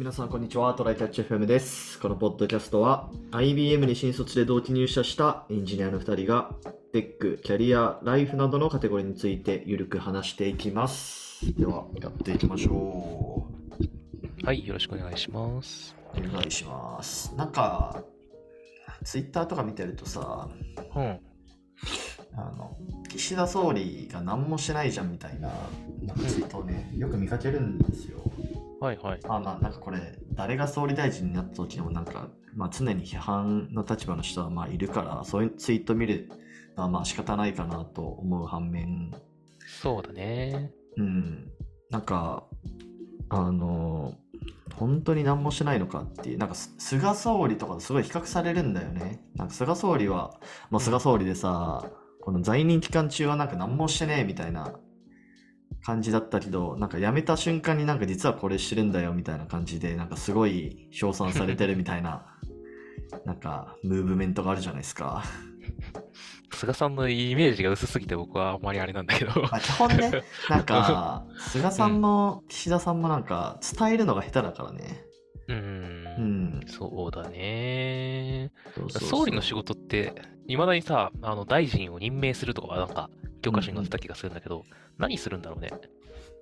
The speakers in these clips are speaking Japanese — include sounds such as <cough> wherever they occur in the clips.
皆さんこんにちは。トライキャッチ FM です。このポッドキャストは IBM に新卒で同期入社したエンジニアの2人がテック、キャリア、ライフなどのカテゴリーについてゆるく話していきます。では、やっていきましょはい、よろしくお願いします。う。お願いします。なんか、Twitter とか見てるとさ、うん。あの、岸田総理が何もしてないじゃんみたいなツイートをね、よく見かけるんですよ。はいはい。まあまあなんかこれ誰が総理大臣になった時でもなんか、まあ、常に批判の立場の人はまあいるからそういうツイート見るのはまあ仕方ないかなと思う反面そうだね。うんなんかあの本当に何もしないのかっていうなんかす菅総理とかとすごい比較されるんだよねなんか菅総理は、まあ、菅総理でさこの在任期間中はなんか何もしてねえみたいな感じだったけどなんか辞めた瞬間になんか実はこれしてるんだよみたいな感じでなんかすごい称賛されてるみたいな <laughs> なんかムーブメントがあるじゃないですか。菅さんのイメージが薄すぎて僕はあんまりあれなんだけど。まあ、基本ね <laughs> なんか菅さんも岸田さんもなんか伝えるのが下手だからね。う。うんん。そうだね。そうそうそう総理の仕事って、いまだにさ、あの、大臣を任命するとかはなんか、教科書に載ってた気がするんだけど、何するんだろうね。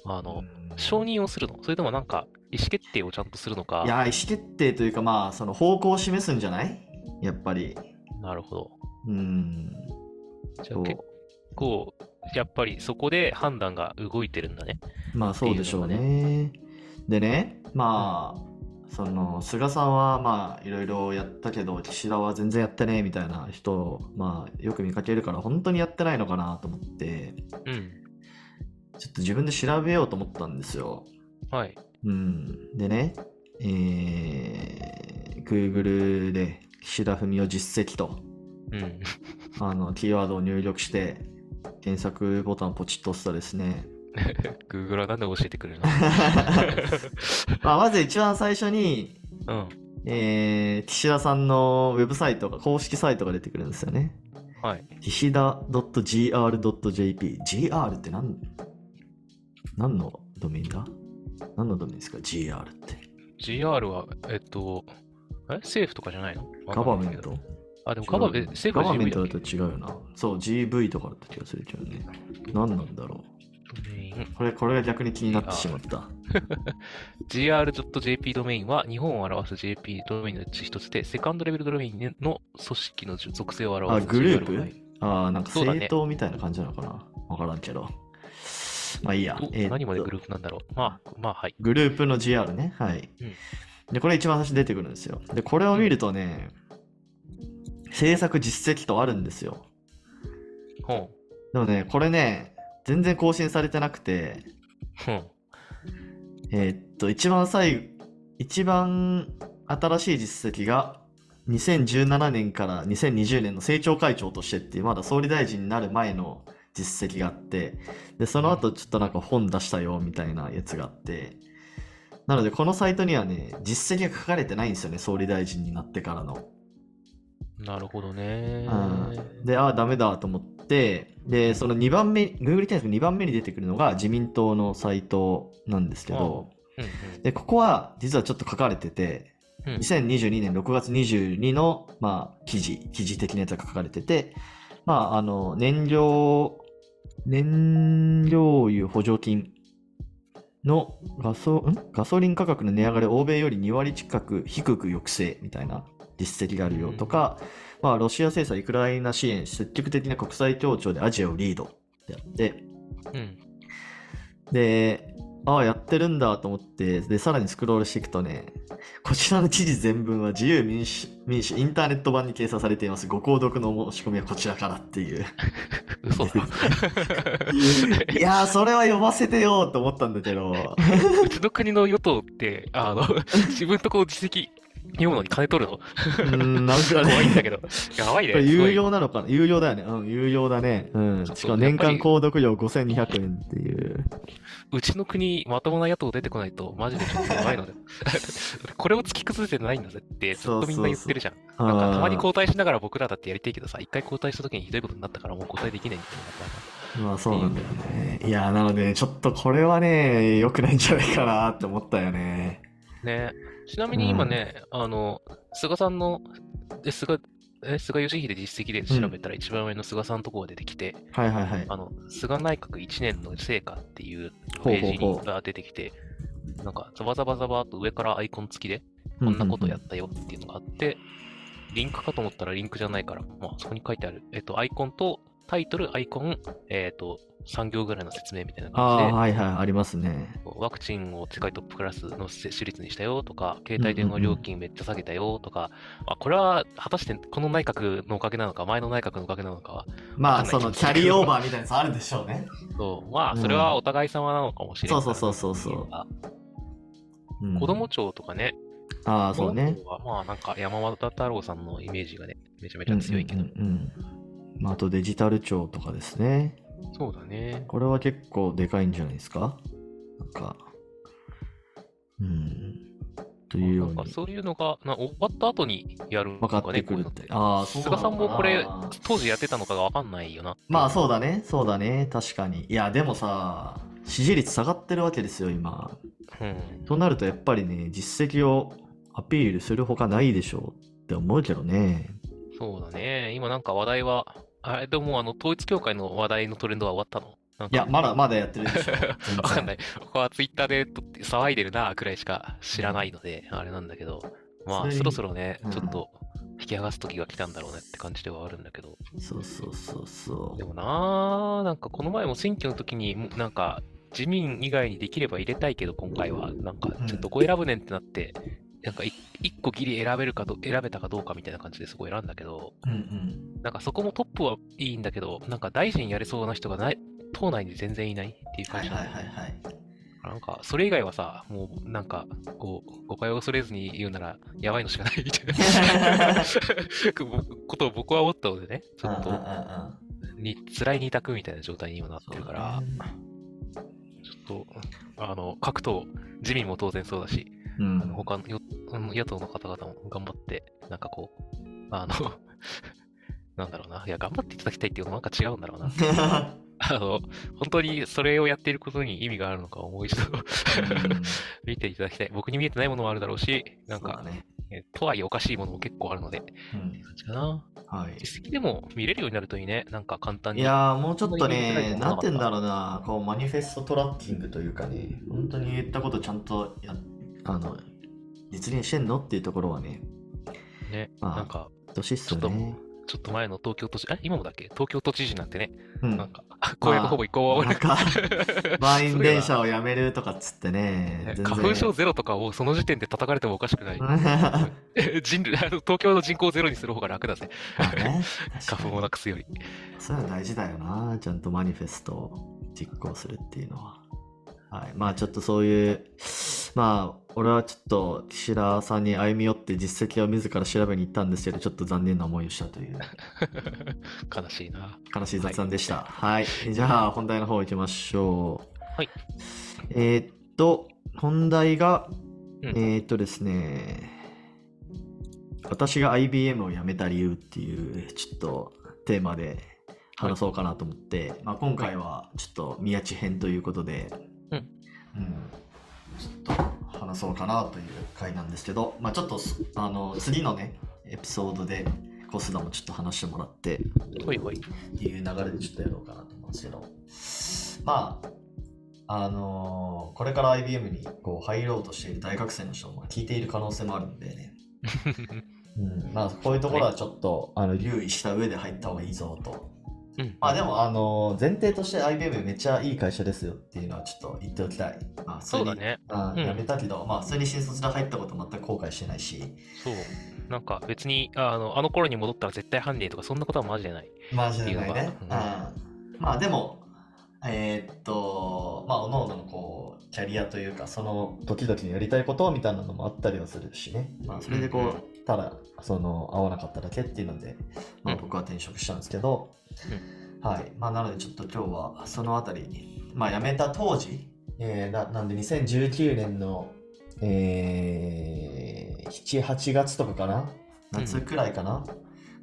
あの、うん承認をするの？それともなんか、意思決定をちゃんとするのか？い。や、意思決定というか、まあ、その方向を示すんじゃない？やっぱり。なるほど。うん。じゃあ結構、やっぱりそこで判断が動いてるんだね。まあ、そうでしょうね。でね、まあ、その、菅さんは、まあ、いろいろやったけど、岸田は全然やってねえみたいな人を、まあ、よく見かけるから、本当にやってないのかなと思って、うん。ちょっと自分で調べようと思ったんですよ。はい。うん。でね、えー、Google で岸田文雄実績と、うん。あの、キーワードを入力して、検索ボタンをポチッと押すとですね、<laughs> Google はなんで教えてくれるの？<laughs> まあ、まず一番最初に、うん。えー、岸田さんのウェブサイトが、公式サイトが出てくるんですよね。はい。岸田 .gr.jp。gr って何、何のドメインだ？何のドメインですか ?gr って。GR は、えっと、え？政府とかじゃないの？ガバメントあ、でもガバメント、だと違うよな。そう、GV とかだった気がするけどね。何なんだろドメインう。これ、これが逆に気になってしまった。<laughs> gr.jp ドメインは日本を表す JP ドメインのうち一つで、セカンドレベルドメインの組織の属性を表すあグループ？ああ、なんか政党みたいな感じなのかな？わからんけど。まあいいやど。えー何までグループなんだろう？まあ、まあ、はい。グループの GR ね。はい。で、これ一番最初に出てくるんですよ。で、これを見るとね、制作実績とあるんですよ。ほでもね、これね、全然更新されてなくて。えーっと、一番最後、一番新しい実績が、2017年から2020年の政調会長としてっていう、まだ総理大臣になる前の実績があって、で、その後ちょっとなんか本出したよみたいなやつがあって、なのでこのサイトにはね、実績が書かれてないんですよね、総理大臣になってからの。なるほどね。うん、で、ああ、ダメだと思って、で、その2番目、Google 検索2番目に出てくるのが自民党のサイトなんですけど、うんで、ここは実はちょっと書かれてて、うん。うん2022年6月22の、まあ、記事、記事的なやつが書かれてて、まあ、あの、燃料、燃料油補助金のガソん？ガソリン価格の値上がりを欧米より2割近く低く抑制みたいな実績があるよとか、まあ、ロシア制裁、ウクライナ支援、積極的な国際協調でアジアをリードってやって、うん。で、ああ、やってるんだと思って、で、さらにスクロールしていくとね、こちらの記事全文は自由民主、民主インターネット版に掲載されています。ご購読の申し込みはこちらからっていう。嘘だ。<laughs> いやー、それは読ませてよと思ったんだけど、<laughs> うちの国の与党って、あの、自分とこう実績読むのに金取るの？うーん、なんかね、怖いんだけど。やばいね。有料なのかな？有料だよね。うん、有料だね。うん。そうしかも年間購読料5200円っていう。うちの国、まともな野党出てこないと、マジでちょっとやばいので。<laughs> これを突き崩せてないんだぜって、ずっとみんな言ってるじゃん。なんかたまに交代しながら僕らだってやりたいけどさ、一回交代した時にひどいことになったからもう交代できないみたまあそうなんだよね。いやー、なので、ちょっとこれはね、良くないんじゃないかなって思ったよね。ね。ちなみに今ね、あの、菅さんの、え菅、え菅義偉実績で調べたら一番上の菅さんのところが出てきて、はいはいはい。あの、菅内閣1年の成果っていうページほうほう。ほうが出てきて、なんか、ザバザバザバーっと上からアイコン付きで、こんなことやったよっていうのがあって、リンクかと思ったらリンクじゃないから、まあ、そこに書いてある、えっと、アイコンと、タイトル、アイコン、えっと、3行ぐらいの説明みたいな感じで、はいはい、ありますね。ワクチンを世界トップクラスの接種率にしたよとか、携帯電話料金めっちゃ下げたよとか、まあ、これは果たしてこの内閣のおかげなのか、前の内閣のおかげなのかは、まあ、そのキャリーオーバーみたいなやつあるでしょうね。<laughs> そうまあ、それはお互い様なのかもしれない、そうそうそうそうそううん子供庁とかね、ああ、そうね。まあ、なんか山本太郎さんのイメージがね、めちゃめちゃ強いけど、うんうんうんうんまあ、あとデジタル庁とかですね。そうだね。これは結構でかいんじゃないですか？なんか。うん。というようになんかそういうのがな終わった後にやるの分かってかね、こういうのくるって。ああ、そうな菅さんもこれ、当時やってたのかがわかんないよな。まあそうだね、そうだね、確かに。いや、でもさ、支持率下がってるわけですよ、今。うん。となると、やっぱりね、実績をアピールするほかないでしょうって思うけどね。そうだね。今なんか話題は、あれでもあの統一教会の話題のトレンドは終わったの？いや、まだまだやってるでしょ。<laughs> わかんない。僕はツイッターでとって騒いでるなくらいしか知らないので、あれなんだけど、まあそろそろねうん、ちょっと引き剥がす時が来たんだろうねって感じではあるんだけど、そうそうそうそでもなー、なんかこの前も選挙の時に、なんか自民以外にできれば入れたいけど、今回は、なんかちょっとどこ選ぶねんってなって、なんかい一個ギリ選べるかど、選べたかどうかみたいな感じでそこ選んだけど、う。うんうん。なんかそこもトップはいいんだけど、なんか大臣やれそうな人がない、党内に全然いないっていうはい感じなんだよねはいはいはい。なんか、それ以外はさ、もうなんか、こう、誤解を恐れずに言うなら、やばいのしかないみたいな <laughs> ことを僕は思ったのでね、ちょっとに、辛い二択みたいな状態に今なってるから、ちょっと、あの、各党、自民も当然そうだし、うん他の野党の方々も頑張って、なんかこう、あの、<laughs> なんだろうな、いや、頑張っていただきたいっていうのもなんか違うんだろうな。<laughs> あの、本当にそれをやっていることに意味があるのかをもう一度 <laughs> 見ていただきたい。僕に見えてないものもあるだろうし、なんか、ね。えとはいえおかしいものも結構あるので、うん感じかな。はい。実績でも見れるようになるといいね。なんか簡単に。いやーもうちょっとね、なんて言うんだろうな、こうマニフェストトラッキングというかね、本当に言ったことちゃんとやあの実現してんのっていうところはね、ね、まあなんか、どしっすよね。ちょっと前の東京都知事、え、今もだっけ？東京都知事なんてね、うんなんか、公約ほぼ移行はなんか、<laughs> 満員電車をやめるとかっつってね、花粉症ゼロとかをその時点で叩かれてもおかしくない。ま <laughs> 人類東京の人口ゼロにする方が楽だぜ。あね、<laughs> 花粉をなくすより。そういうの大事だよな、ちゃんとマニフェストを実行するっていうのは。はい、まあちょっとそういう、まあ俺はちょっと岸田さんに歩み寄って実績を自ら調べに行ったんですけど、ちょっと残念な思いをしたという <laughs> 悲しいな。悲しい雑談でした。はい、じゃあ本題の方行きましょう。はい。えーっと、本題が、うんえーっとですね、私が IBM を辞めた理由っていうちょっとテーマで話そうかなと思って、まあ、今回はちょっと宮地編ということで、うんうんちょっと話そうかなという回なんですけど、まあ、ちょっとすあの次のねエピソードでコスダもちょっと話してもらってほいほい。っていう流れでちょっとやろうかなと思うんですけどまああのーこれから IBM にこう入ろうとしている大学生の人も聞いている可能性もあるんでね、<laughs> うん、まあこういうところはちょっと、あの留意した上で入った方がいいぞとうん。まあでもあのー前提として IBM めっちゃいい会社ですよっていうのはちょっと言っておきたい、まあ、そうだね。うんあ辞めたけど、まあ普通に新卒で入ったこと全く後悔してないしそう。なんか別に、あの、あの頃に戻ったら絶対犯人とかそんなことはマジでない。マジでないね。ううんまあでも、えーっと、まあ、おのおののこう、キャリアというか、その時々にやりたいことみたいなのもあったりはするしね。まあ、それでこう、うんうんただ、その、合わなかっただけっていうので、まあ、うん。僕は転職したんですけど、はい。まあ、なのでちょっと今日は、そのあたりに、まあ、辞めた当時、えーななんで2019年の、えー、7、8月とかかな？夏くらいかな、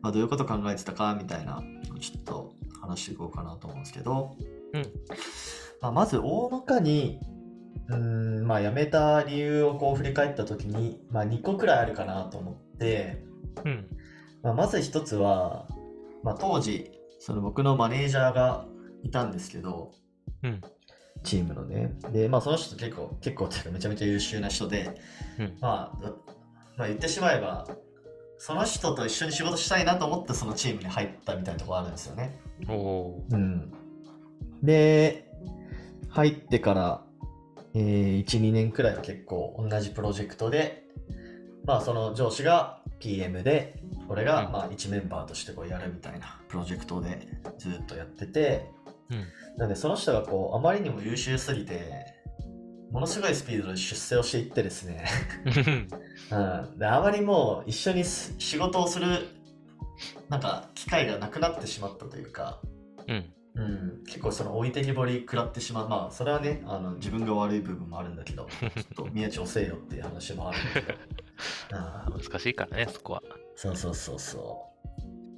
まあ、どういうこと考えてたかみたいなちょっと話していこうかなと思うんですけど、うん。まあ、まず大まかにうん、まあ辞めた理由をこう振り返った時に、まあ2個くらいあるかなと思って、うん。まあ、まず一つは、まあ当時、その僕のマネージャーがいたんですけど、うん。チームのね。で、まあその人結構、結構めちゃめちゃ優秀な人で、うん、まあ、まあ言ってしまえば、その人と一緒に仕事したいなと思ってそのチームに入ったみたいなところあるんですよね。おうん。で、入ってから、えー、1、2年くらいは結構同じプロジェクトで、まあその上司が PM で、俺がまあ1メンバーとしてこうやるみたいなプロジェクトでずっとやってて、うん、なんでその人がこうあまりにも優秀すぎて、ものすごいスピードで出世をしていってですね。うん、<laughs> であまりもう一緒に仕事をするなんか機会がなくなってしまったというか、うん。うん、結構その置いてきぼり食らってしまう。まあそれはねあの自分が悪い部分もあるんだけど <laughs> ちょっと宮地遅えよっていう話もあるんだけど <laughs> 難しいからねそこは。そうそうそうそ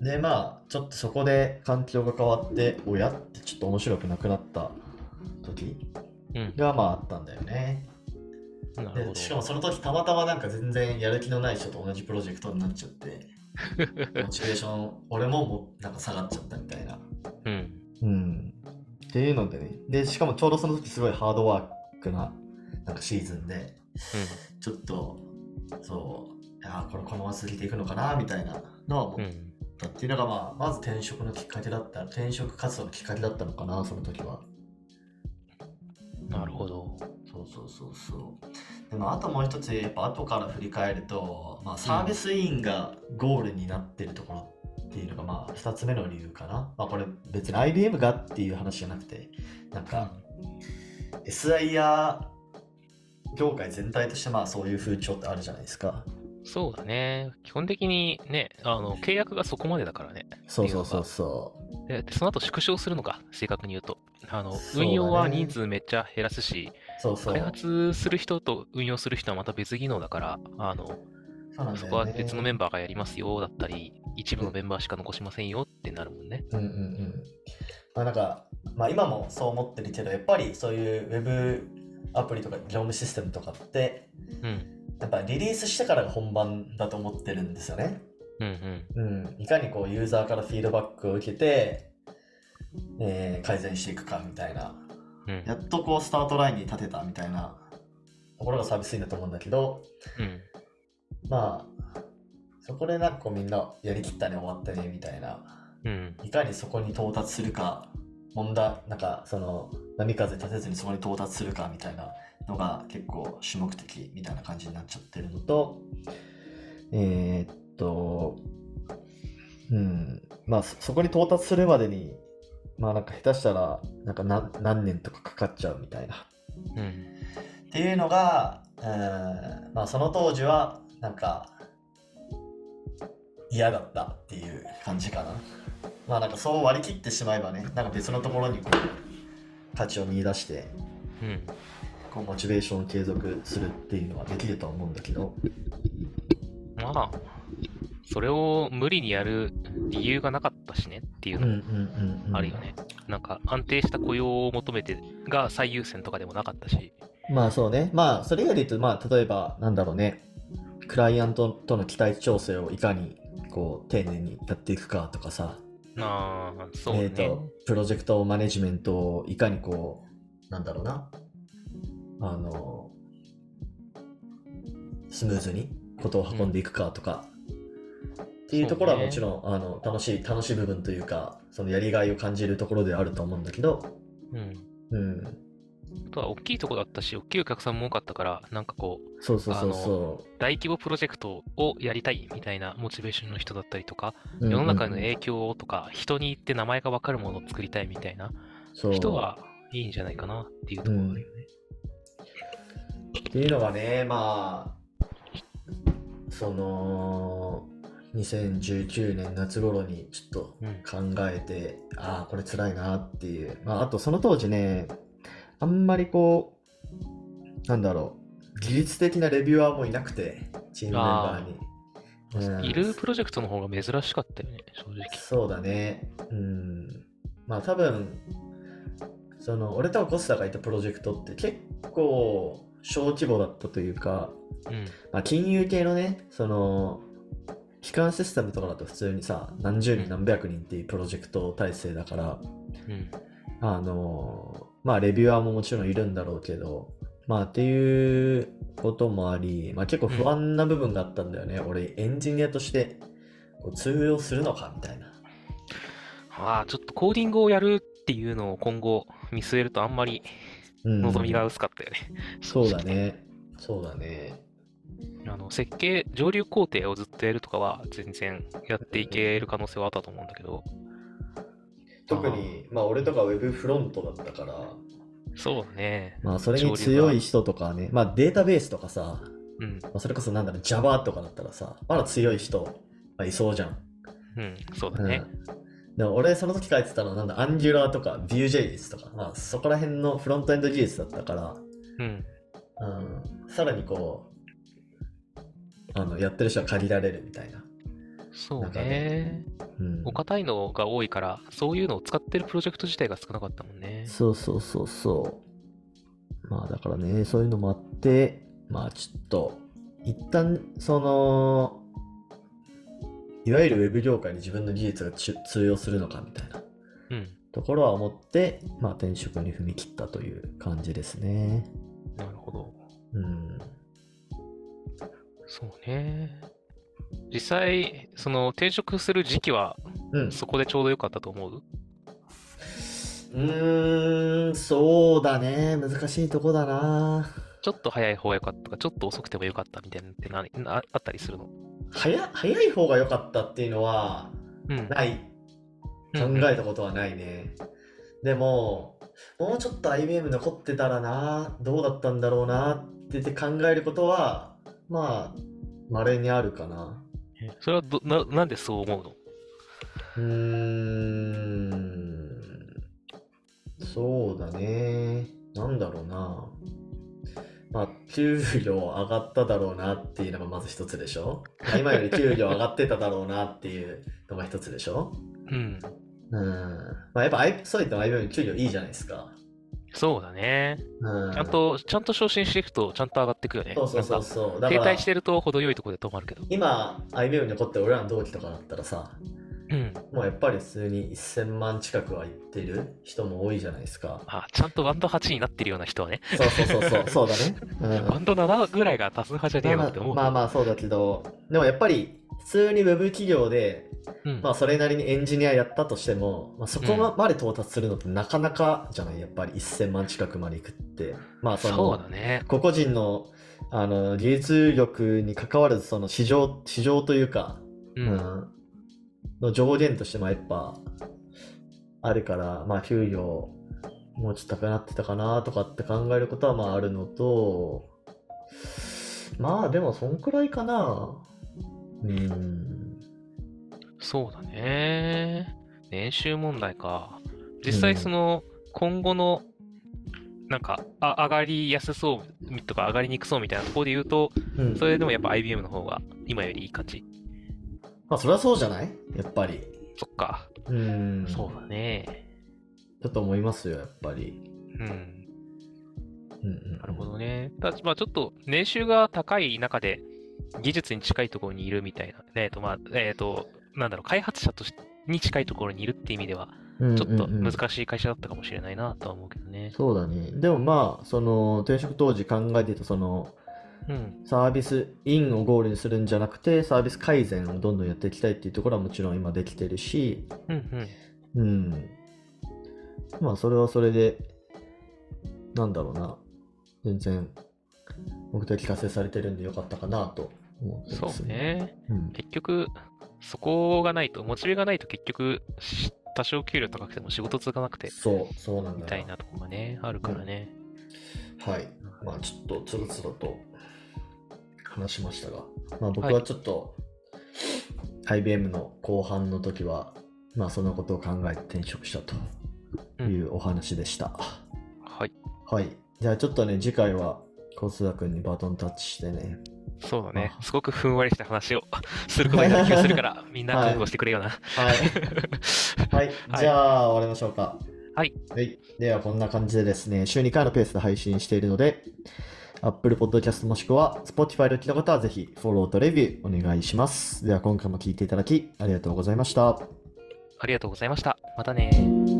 う。でまあちょっとそこで環境が変わって親ってちょっと面白くなくなった時がまああったんだよね、でしかもその時たまたまなんか全然やる気のない人と同じプロジェクトになっちゃって <laughs> モチベーション俺ももなんか下がっちゃったみたいな。うん。うん。っていうのでね。でしかもちょうどその時すごいハードワークななんかシーズンで、うん、ちょっとそういやこれこのまま続けていくのかなみたいなのは思ったっていうのが、まあ、まず転職のきっかけだった転職活動のきっかけだったのかなその時はなるほど。そうそうそうそう。でもあともう一つやっぱ後から振り返ると、まあ、サービスインがゴールになってるところっていうのがまあ2つ目の理由かな。まあこれ別に IBM がっていう話じゃなくてなんか SIR 業界全体としてまあそういう風潮ってあるじゃないですか。そうだね。基本的にね、あの、契約がそこまでだからね。そうそうそうそう。で、その後縮小するのか、正確に言うと。あの、運用は人数めっちゃ減らすし、そうそう開発する人と運用する人はまた別技能だから、あの、そね、そこは別のメンバーがやりますよだったり、一部のメンバーしか残しませんよってなるもんね。うんうんうん。まあなんか、まあ今もそう思ってるけど、やっぱりそういうウェブアプリとか業務システムとかって、うん。やっぱリリースしてからが本番だと思ってるんですよね。うんうん。うん。いかにこうユーザーからフィードバックを受けて、えー、改善していくかみたいな、うん、やっとこうスタートラインに立てたみたいなところがサービスインだと思うんだけど、うん、まあ、そこでなんかこうみんなやりきったね終わったねみたいな、うん、いかにそこに到達するか、問題、なんかその波風立てずにそこに到達するかみたいなのが結構主目的みたいな感じになっちゃってるのと、えー、っと、うん、まあそこに到達するまでに、まあなんか下手したらなんか何何年とかかかっちゃうみたいな。うん、っていうのが、うんまあその当時はなんか嫌だったっていう感じかな。まあなんかそう割り切ってしまえばね、なんか別のところにこう価値を見出して、うん、こうモチベーションを継続するっていうのはできると思うんだけど。まあ、それを無理にやる理由がなかったしねっていうのもあるよね。なんか安定した雇用を求めてが最優先とかでもなかったし。まあそうね。まあそれ以外で言うと、まあ例えばなんだろうね。クライアントとの期待調整をいかにこう丁寧にやっていくかとかさ。ああ、そうね。えと、プロジェクトマネジメントをいかにこう、なんだろうな。あの、スムーズにことを運んでいくかとか、うん、っていうところはもちろん、ね、あの楽しい楽しい部分というかそのやりがいを感じるところであると思うんだけど、うん、うん、あとは大きいとこだったし、大きいお客さんも多かったから、なんかこう、そうそうそうそう。大規模プロジェクトをやりたいみたいなモチベーションの人だったりとか、世の中の影響とか、人に言って名前がわかるものを作りたいみたいな人はいいんじゃないかなっていうところだよね。っていうのがね、まあ、その、2019年夏頃にちょっと考えて、うん、ああ、これ辛いなっていう。まあ、あとその当時ね、あんまりこう、なんだろう、技術的なレビュアーもいなくて、チームメンバーに。うん、いるプロジェクトの方が珍しかったよね、正直。そうだね。うん。まあ多分、その俺とコスタがいたプロジェクトって結構小規模だったというか、うん。まあ、金融系のね、その、機関システムとかだと普通にさ、何十人何百人っていうプロジェクト体制だから、うん。あの、まあレビュアーももちろんいるんだろうけど、まあっていうこともあり、まあ結構不安な部分があったんだよね。俺エンジニアとしてこう通用するのかみたいな。ああ、ちょっとコーディングをやるっていうのを今後見据えるとあんまりうん望みが薄かったよね。そうだね。そうだね。あの、設計、上流工程をずっとやるとかは全然やっていける可能性はあったと思うんだけど、特に、まあ俺とかウェブフロントだったから、そうだね。まあそれに強い人とかね、まあデータベースとかさ、うん、まあ、それこそなんだろう Java とかだったらさ、まだ強い人がいそうじゃん。うん、そうだね。でも俺その時書いてたのはなんだ Angular とか Vue.js とか、まあそこら辺のフロントエンド技術だったから、うん、うん、さらにこう、あの、やってる人は借りられるみたいな。そうね。うんお堅いのが多いから、そういうのを使ってるプロジェクト自体が少なかったもんね。そうそうそうそう。まあだからね、そういうのもあって、まあちょっと、一旦その、いわゆるウェブ業界に自分の技術がち通用するのかみたいなうん、ところは思って、まあ転職に踏み切ったという感じですね。なるほど。うん。そうね。実際、その転職する時期はうん。そこでちょうど良かったと思う？うーん、そうだね。難しいとこだな。ちょっと早い方が良かったか、ちょっと遅くても良かったみたいなのって何なあったりするの？早早い方が良かったっていうのはうん。ない。考えたことはないね。でも、もうちょっと IBM 残ってたらな、どうだったんだろうなって言って考えることは、まあ、稀にあるかな。えそれはどな、なんでそう思うの？うーん、そうだね。なんだろうな。まあ、給料上がっただろうなっていうのがまず一つでしょ？今より給料上がってただろうなっていうのが一つでしょ？うん。うん。まあ、やっぱ、そう言っても IBM 給料いいじゃないですか。そうだね。うん。ちゃんと、ちゃんと昇進していくと、ちゃんと上がっていくよね。そうそうそうそう。停滞してると程よいところで止まるけど。今、IBM に残ってる俺らの同期とかだったらさ、うん。もうやっぱり普通に1000万近くはいってる人も多いじゃないですか。あ、ちゃんとバンド8になってるような人はね。そうそうそうそう、<laughs> そうだね。うんバンド7ぐらいが多数派じゃねえまあのって思う。まあまあそうだけど、でもやっぱり普通にウェブ企業で、うんまあそれなりにエンジニアやったとしても、まあ、そこまで到達するのってなかなかじゃない、やっぱり1000万近くまでいくって。まあその、だね。個々人のあの技術力に関わらずその市場、市場というか、う。うんん、の上限としてもやっぱあるから、まあ給料もうちょっと高くなってたかなとかって考えることはまああるのと、まあでもそんくらいかな。うん。そうだね。年収問題か。実際その、今後の、なんか、あ、上がりやすそうとか上がりにくそうみたいなところで言うと、うん、それでもやっぱ IBM の方が今よりいい感じ。まあそれはそうじゃない？やっぱり。そっか。うん。そうだね。だと思いますよ、やっぱり。うん。うんうん、なるほどね。ただ、まあちょっと年収が高い中で技術に近いところにいるみたいな。えっ、と、まあ、えっ、と、なんだろう、開発者としに近いところにいるっていう意味では、うんちょっと難しい会社だったかもしれないなとは思うけどね。そうだね。でもまあ、その転職当時考えていたそのうん。サービスインをゴールにするんじゃなくて、サービス改善をどんどんやっていきたいっていうところはもちろん今できてるし、うんうん。うん。まあ、それはそれで、なんだろうな。全然、目的達成されてるんでよかったかなと思ってそうますね。うん。結局、そこがないと、モチベがないと結局、し多少給料高くても仕事続かなくて、そう、そうなんだよみたいなとこがね、あるからね。はい。まあ、ちょっとつるつると話しましたが、まあ、僕はいはちょっと、IBM の後半の時は、まあ、そのことを考えて転職したというお話でした。はい。はい。じゃあちょっとね、次回は、小須田君にバトンタッチしてね。そうだねあ。すごくふんわりした話を <laughs> することになる気がするから、みんな覚悟してくれよな。はい。はい。<laughs> じゃあ、終わりましょうか。はい。はい。では、こんな感じでですね、週2回のペースで配信しているので、Apple Podcast もしくは Spotify で聞いた方はぜひフォローとレビューお願いします。では、今回も聞いていただきありがとうございました。ありがとうございました。またね